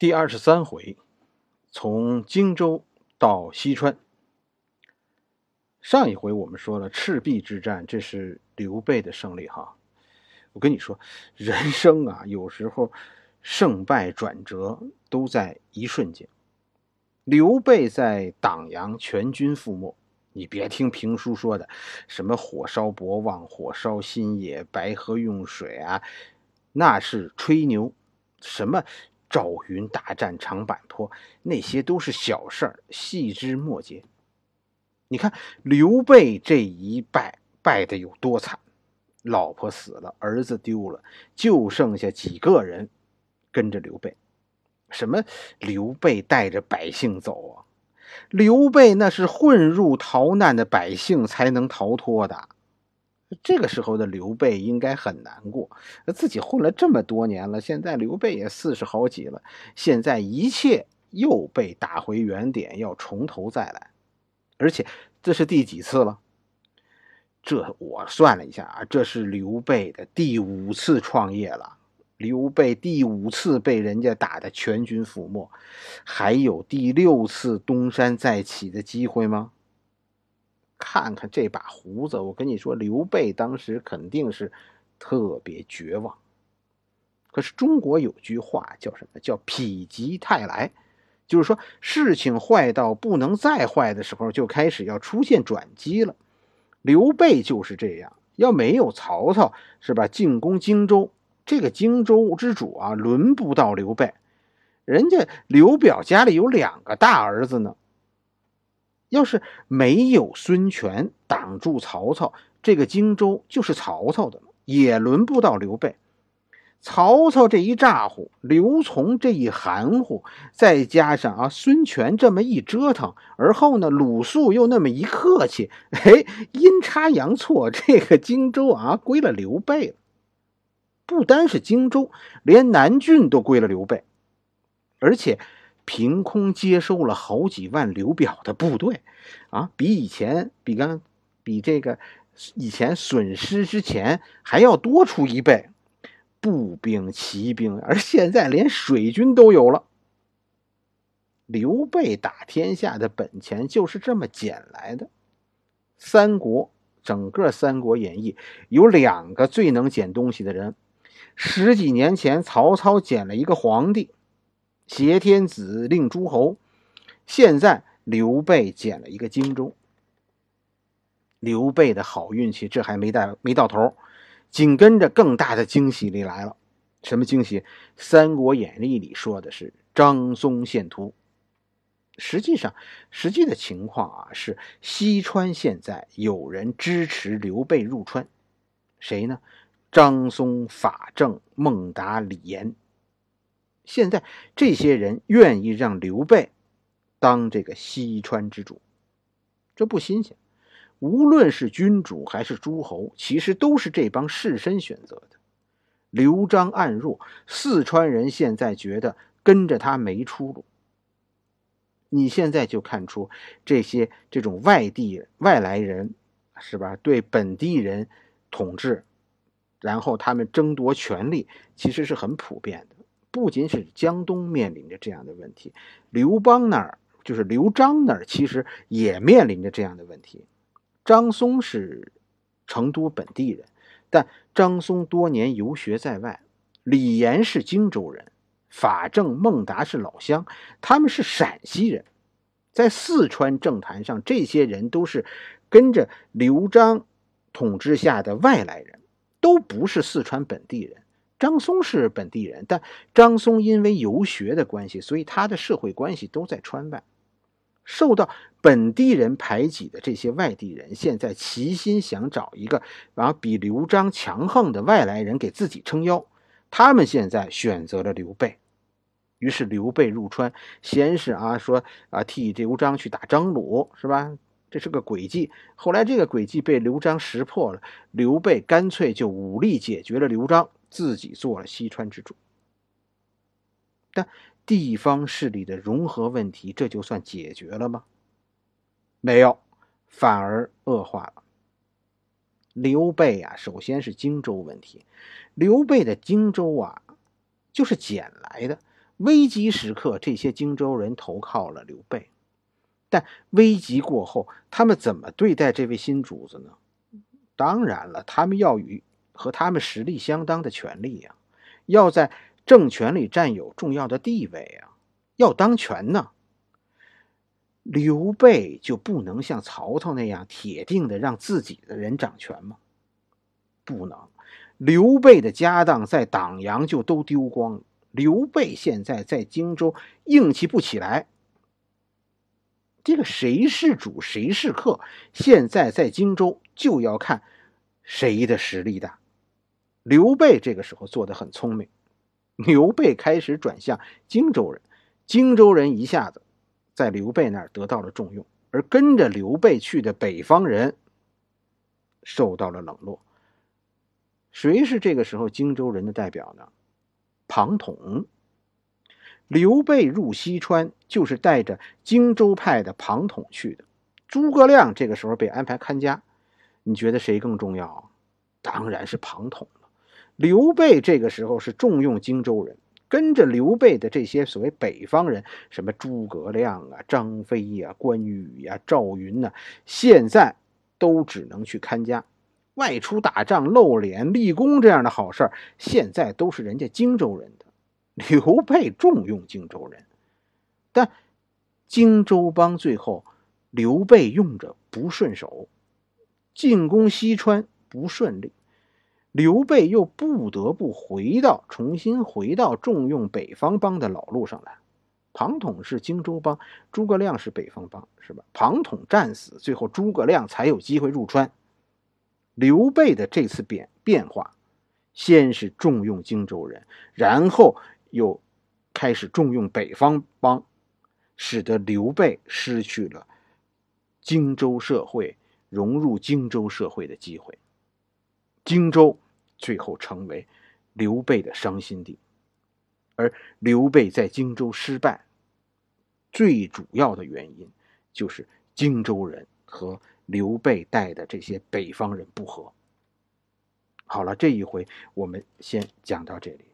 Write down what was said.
第二十三回，从荆州到西川。上一回我们说了赤壁之战，这是刘备的胜利哈。我跟你说，人生啊，有时候胜败转折都在一瞬间。刘备在党阳全军覆没，你别听评书说的什么火烧博望、火烧新野、白河用水啊，那是吹牛。什么？赵云大战长坂坡，那些都是小事儿，细枝末节。你看刘备这一败，败的有多惨？老婆死了，儿子丢了，就剩下几个人跟着刘备。什么？刘备带着百姓走啊？刘备那是混入逃难的百姓才能逃脱的。这个时候的刘备应该很难过，自己混了这么多年了，现在刘备也四十好几了，现在一切又被打回原点，要从头再来，而且这是第几次了？这我算了一下啊，这是刘备的第五次创业了，刘备第五次被人家打的全军覆没，还有第六次东山再起的机会吗？看看这把胡子，我跟你说，刘备当时肯定是特别绝望。可是中国有句话叫什么？叫“否极泰来”，就是说事情坏到不能再坏的时候，就开始要出现转机了。刘备就是这样，要没有曹操，是吧？进攻荆州，这个荆州之主啊，轮不到刘备。人家刘表家里有两个大儿子呢。要是没有孙权挡住曹操，这个荆州就是曹操的，也轮不到刘备。曹操这一咋呼，刘琮这一含糊，再加上啊孙权这么一折腾，而后呢鲁肃又那么一客气，哎，阴差阳错，这个荆州啊归了刘备了。不单是荆州，连南郡都归了刘备，而且。凭空接收了好几万刘表的部队，啊，比以前比刚比这个以前损失之前还要多出一倍，步兵、骑兵，而现在连水军都有了。刘备打天下的本钱就是这么捡来的。三国整个《三国演义》有两个最能捡东西的人，十几年前曹操捡了一个皇帝。挟天子令诸侯，现在刘备捡了一个荆州。刘备的好运气这还没到没到头，紧跟着更大的惊喜里来了。什么惊喜？《三国演义》里说的是张松献图。实际上，实际的情况啊是西川现在有人支持刘备入川，谁呢？张松、法正、孟达、李严。现在这些人愿意让刘备当这个西川之主，这不新鲜。无论是君主还是诸侯，其实都是这帮士绅选择的。刘璋暗弱，四川人现在觉得跟着他没出路。你现在就看出这些这种外地外来人，是吧？对本地人统治，然后他们争夺权力，其实是很普遍的。不仅是江东面临着这样的问题，刘邦那儿就是刘璋那儿，其实也面临着这样的问题。张松是成都本地人，但张松多年游学在外。李严是荆州人，法正、孟达是老乡，他们是陕西人。在四川政坛上，这些人都是跟着刘璋统治下的外来人，都不是四川本地人。张松是本地人，但张松因为游学的关系，所以他的社会关系都在川外，受到本地人排挤的这些外地人，现在齐心想找一个啊比刘璋强横的外来人给自己撑腰。他们现在选择了刘备，于是刘备入川，先是啊说啊替刘璋去打张鲁，是吧？这是个诡计。后来这个诡计被刘璋识破了，刘备干脆就武力解决了刘璋。自己做了西川之主，但地方势力的融合问题，这就算解决了吗？没有，反而恶化了。刘备啊，首先是荆州问题，刘备的荆州啊，就是捡来的，危急时刻，这些荆州人投靠了刘备，但危急过后，他们怎么对待这位新主子呢？当然了，他们要与和他们实力相当的权利呀，要在政权里占有重要的地位呀，要当权呢。刘备就不能像曹操那样铁定的让自己的人掌权吗？不能。刘备的家当在党阳就都丢光了。刘备现在在荆州硬气不起来。这个谁是主谁是客，现在在荆州就要看谁的实力大。刘备这个时候做的很聪明，刘备开始转向荆州人，荆州人一下子在刘备那儿得到了重用，而跟着刘备去的北方人受到了冷落。谁是这个时候荆州人的代表呢？庞统。刘备入西川，就是带着荆州派的庞统去的。诸葛亮这个时候被安排看家，你觉得谁更重要？当然是庞统。刘备这个时候是重用荆州人，跟着刘备的这些所谓北方人，什么诸葛亮啊、张飞呀、关羽呀、赵云呐，现在都只能去看家。外出打仗露脸立功这样的好事现在都是人家荆州人的。刘备重用荆州人，但荆州帮最后刘备用着不顺手，进攻西川不顺利，刘备又不得不回到重新回到重用北方帮的老路上来。庞统是荆州帮，诸葛亮是北方帮，是吧？庞统战死，最后诸葛亮才有机会入川。刘备的这次变变化，先是重用荆州人，然后。又开始重用北方帮，使得刘备失去了荆州社会融入荆州社会的机会。荆州最后成为刘备的伤心地，而刘备在荆州失败，最主要的原因就是荆州人和刘备带的这些北方人不和。好了，这一回我们先讲到这里。